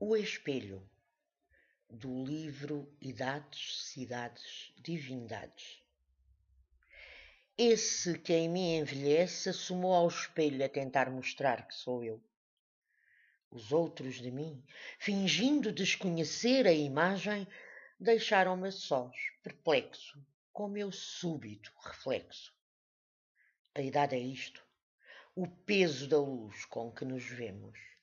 O Espelho, do livro Idades, Cidades, Divindades. Esse que em mim envelhece assomou ao espelho a tentar mostrar que sou eu. Os outros de mim, fingindo desconhecer a imagem, deixaram-me sós, perplexo, com meu súbito reflexo. A idade é isto, o peso da luz com que nos vemos